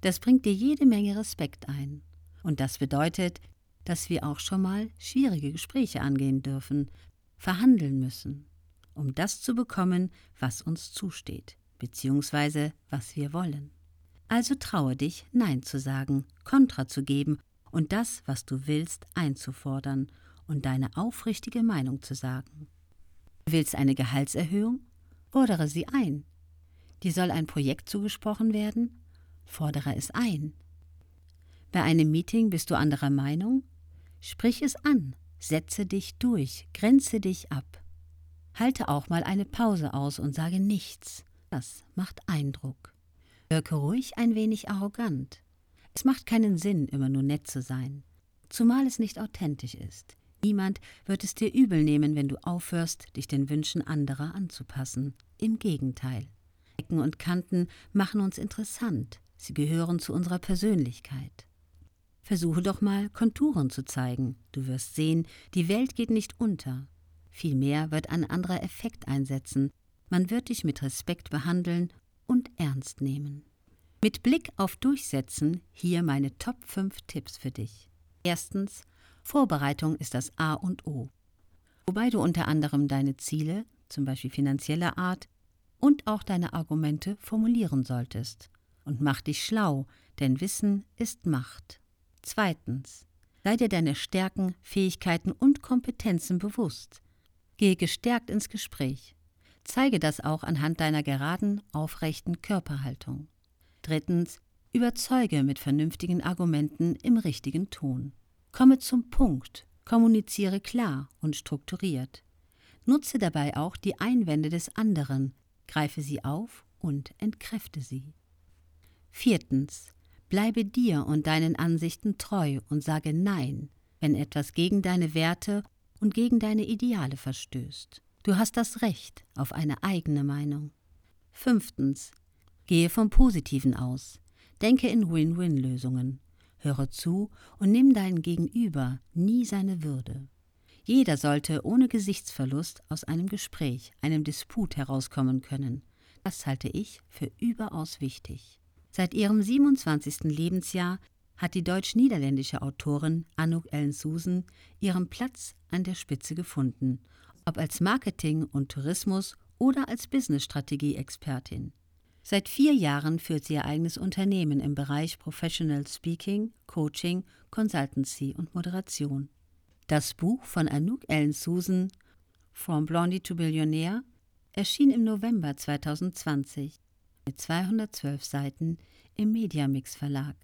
Das bringt dir jede Menge Respekt ein. Und das bedeutet, dass wir auch schon mal schwierige Gespräche angehen dürfen, verhandeln müssen, um das zu bekommen, was uns zusteht, beziehungsweise was wir wollen. Also traue dich, Nein zu sagen, Kontra zu geben und das, was du willst, einzufordern und deine aufrichtige Meinung zu sagen. Du willst eine Gehaltserhöhung? Fordere sie ein. Dir soll ein Projekt zugesprochen werden? Fordere es ein. Bei einem Meeting bist du anderer Meinung? Sprich es an, setze dich durch, grenze dich ab. Halte auch mal eine Pause aus und sage nichts. Das macht Eindruck. Wirke ruhig ein wenig arrogant. Es macht keinen Sinn, immer nur nett zu sein, zumal es nicht authentisch ist. Niemand wird es dir übel nehmen, wenn du aufhörst, dich den Wünschen anderer anzupassen. Im Gegenteil. Ecken und Kanten machen uns interessant, sie gehören zu unserer Persönlichkeit. Versuche doch mal, Konturen zu zeigen. Du wirst sehen, die Welt geht nicht unter. Vielmehr wird ein anderer Effekt einsetzen. Man wird dich mit Respekt behandeln und ernst nehmen. Mit Blick auf Durchsetzen hier meine Top 5 Tipps für dich. Erstens, Vorbereitung ist das A und O. Wobei du unter anderem deine Ziele, zum Beispiel finanzieller Art, und auch deine Argumente formulieren solltest. Und mach dich schlau, denn Wissen ist Macht. Zweitens, sei dir deine Stärken, Fähigkeiten und Kompetenzen bewusst. Gehe gestärkt ins Gespräch. Zeige das auch anhand deiner geraden, aufrechten Körperhaltung. Drittens, überzeuge mit vernünftigen Argumenten im richtigen Ton. Komme zum Punkt, kommuniziere klar und strukturiert. Nutze dabei auch die Einwände des anderen, greife sie auf und entkräfte sie. Viertens, bleibe dir und deinen Ansichten treu und sage Nein, wenn etwas gegen deine Werte und gegen deine Ideale verstößt. Du hast das Recht auf eine eigene Meinung. Fünftens, Gehe vom Positiven aus. Denke in Win-Win-Lösungen. Höre zu und nimm deinen Gegenüber nie seine Würde. Jeder sollte ohne Gesichtsverlust aus einem Gespräch, einem Disput herauskommen können. Das halte ich für überaus wichtig. Seit ihrem 27. Lebensjahr hat die deutsch-niederländische Autorin Anouk Ellen Susan ihren Platz an der Spitze gefunden, ob als Marketing- und Tourismus- oder als Business-Strategie-Expertin. Seit vier Jahren führt sie ihr eigenes Unternehmen im Bereich Professional Speaking, Coaching, Consultancy und Moderation. Das Buch von Anouk Ellen Susan, From Blondie to Billionaire, erschien im November 2020 mit 212 Seiten im Mediamix Verlag.